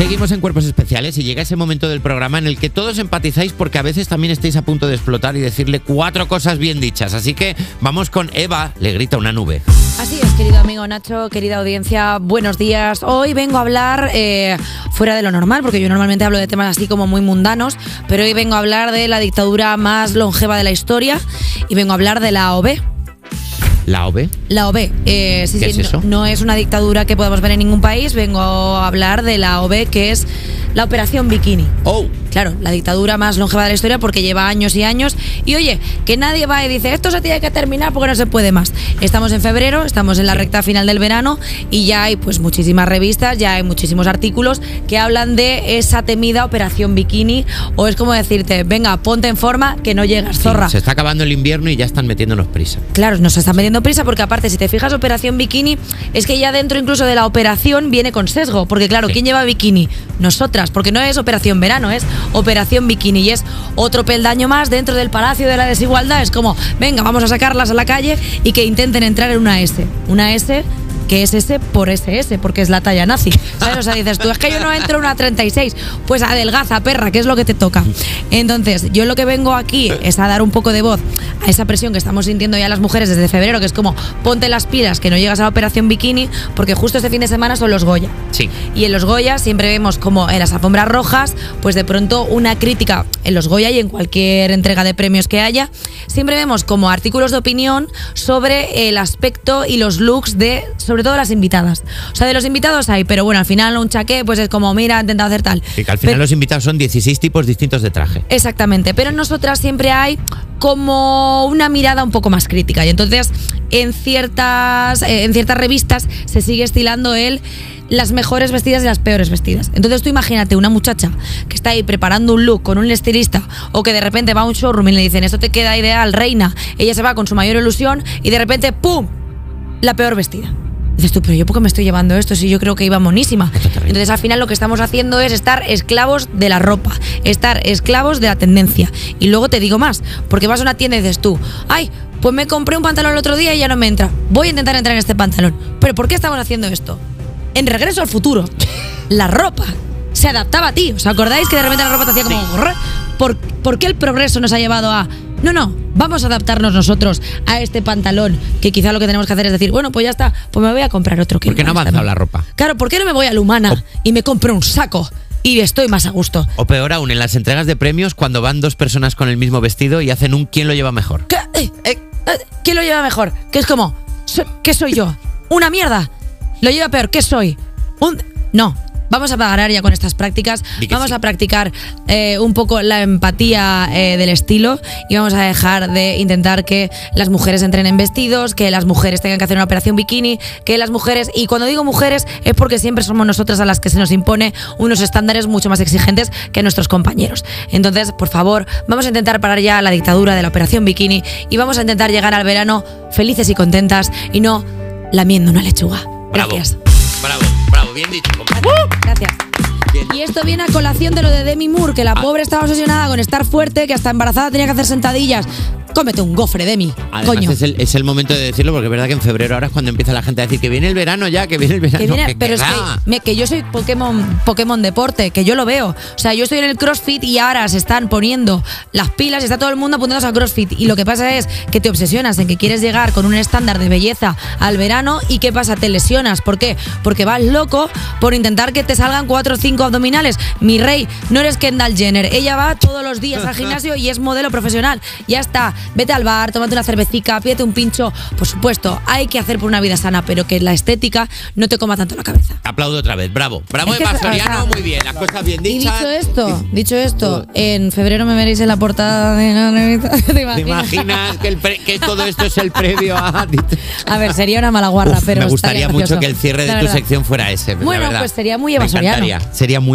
Seguimos en Cuerpos Especiales y llega ese momento del programa en el que todos empatizáis porque a veces también estáis a punto de explotar y decirle cuatro cosas bien dichas. Así que vamos con Eva, le grita una nube. Así es, querido amigo Nacho, querida audiencia, buenos días. Hoy vengo a hablar eh, fuera de lo normal, porque yo normalmente hablo de temas así como muy mundanos, pero hoy vengo a hablar de la dictadura más longeva de la historia y vengo a hablar de la OB. ¿La OB? La OB, eh, sí, ¿Qué sí, es no- eso? No, es una dictadura que podamos ver en ningún país, vengo a hablar de la OB, que es la Operación Bikini. Oh, Claro, la dictadura más longeva de la historia porque lleva años y años. Y oye, que nadie va y dice, esto se tiene que terminar porque no se puede más. Estamos en febrero, estamos en la recta final del verano y ya hay pues muchísimas revistas, ya hay muchísimos artículos que hablan de esa temida operación bikini. O es como decirte, venga, ponte en forma que no llegas, zorra. se está acabando el invierno y ya están metiéndonos prisa. Claro, nos están metiendo prisa porque aparte, si te fijas, Operación Bikini, es que ya dentro incluso de la operación viene con sesgo. Porque claro, Sí. ¿quién lleva bikini? Nosotras, porque no es Operación Verano, es Operación Bikini y es otro peldaño más dentro del Palacio de la Desigualdad. Es como, venga, vamos a sacarlas a la calle y que intenten entrar en una S. Una S que es S por SS, porque es la talla nazi. ¿Sabes? O sea, dices tú, es que yo no entro en una 36. Pues adelgaza, perra, que es lo que te toca. Entonces, yo lo que vengo aquí es a dar un poco de voz a esa presión que estamos sintiendo ya las mujeres desde febrero, que es como, ponte las pilas, que no llegas a la operación bikini, porque justo este fin de semana son los Goya. Sí. Y en los Goya siempre vemos como en las alfombras rojas, pues de pronto una crítica en los Goya y en cualquier entrega de premios que haya, siempre vemos como artículos de opinión sobre el aspecto y los looks de, sobre todo las invitadas. O sea, de los invitados hay, pero bueno, al final un chaqué, pues es como, mira, he intentado hacer tal. Y que al final Pero- los invitados son 16 tipos distintos de traje. Exactamente, pero en nosotras siempre hay como una mirada un poco más crítica y entonces en ciertas eh, en ciertas revistas se sigue estilando el las mejores vestidas y las peores vestidas. Entonces tú imagínate una muchacha que está ahí preparando un look con un estilista o que de repente va a un showroom y le dicen esto te queda ideal, reina. Ella se va con su mayor ilusión y de repente ¡pum! La peor vestida. Dices tú, pero yo por qué me estoy llevando esto si yo creo que iba monísima. Entonces al final lo que estamos haciendo es estar esclavos de la ropa, estar esclavos de la tendencia. Y luego te digo más, porque vas a una tienda y dices tú, ay, pues me compré un pantalón el otro día y ya no me entra. Voy a intentar entrar en este pantalón. Pero ¿por qué estamos haciendo esto? En regreso al futuro, la ropa se adaptaba a ti. ¿Os acordáis que de repente la ropa te hacía como... "Grr"? ¿Por, ¿Por qué el progreso nos ha llevado a... No, no, vamos a adaptarnos nosotros a este pantalón, que quizá lo que tenemos que hacer es decir, bueno, pues ya está, pues me voy a comprar otro. que ¿Por qué no bien". la ropa? Claro, ¿por qué no me voy a Lumana y me compro un saco y estoy más a gusto? O peor aún, en las entregas de premios, cuando van dos personas con el mismo vestido y hacen un quién lo lleva mejor. ¿Qué? Eh, eh, eh, ¿Quién lo lleva mejor? Que es como, ¿qué soy yo? ¿Una mierda? ¿Lo lleva peor? ¿Qué soy? Un... No. Vamos a parar ya con estas prácticas. Vamos sí. a practicar eh, un poco la empatía eh, del estilo y vamos a dejar de intentar que las mujeres entren en vestidos, que las mujeres tengan que hacer una operación bikini, que las mujeres, y cuando digo mujeres es porque siempre somos nosotras a las que se nos impone unos estándares mucho más exigentes que nuestros compañeros. Entonces, por favor, vamos a intentar parar ya la dictadura de la operación bikini y vamos a intentar llegar al verano felices y contentas y no lamiendo una lechuga. Bravo. Gracias. Bravo, bravo, bien dicho. Gracias. Bien. Y esto viene a colación de lo de Demi Moore, que la Ah. pobre estaba obsesionada con estar fuerte, que hasta embarazada tenía que hacer sentadillas. Cómete un gofre, Demi. Además, Coño. es el, es el momento de decirlo porque es verdad que en febrero ahora es cuando empieza la gente a decir que viene el verano ya, que viene el verano. Que viene- que- pero que es que, va. me- que yo soy Pokémon, Pokémon Deporte, que yo lo veo. O sea, yo estoy en el CrossFit y ahora se están poniendo las pilas está todo el mundo apuntándose a CrossFit. Y lo que pasa es que te obsesionas en que quieres llegar con un estándar de belleza al verano y ¿qué pasa? Te lesionas. ¿Por qué? Porque vas loco por intentar que te salgan cuatro o cinco abdominales. Mi rey, no eres Kendall Jenner. Ella va todos los días al gimnasio y es modelo profesional. Ya está. Vete al bar, tómate una cervecita, pídete un pincho. Por supuesto, hay que hacer por una vida sana, pero que la estética no te coma tanto la cabeza. Aplaudo otra vez, bravo. Bravo Es que Eva es- Soriano, muy bien, las cosas bien Y dichas. dicho esto, dicho esto, en febrero me veréis en la portada de la revista. ¿Te ¿Te imaginas? imaginas que, el pre- que todo esto es el previo a.? A ver, sería una mala guarra, Uf, pero me gustaría mucho gracioso, que el cierre de la tu verdad. sección fuera ese. la Bueno, verdad. pues sería muy Eva Me Soriano. encantaría, Sería muy